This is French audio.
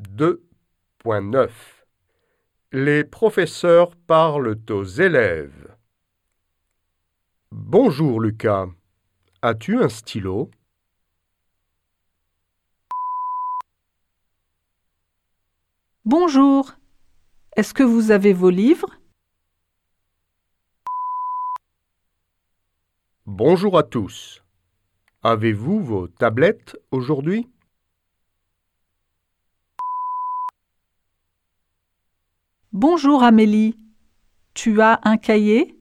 2.9 Les professeurs parlent aux élèves. Bonjour Lucas. As-tu un stylo? Bonjour. Est-ce que vous avez vos livres? Bonjour à tous. Avez-vous vos tablettes aujourd'hui? Bonjour Amélie. Tu as un cahier?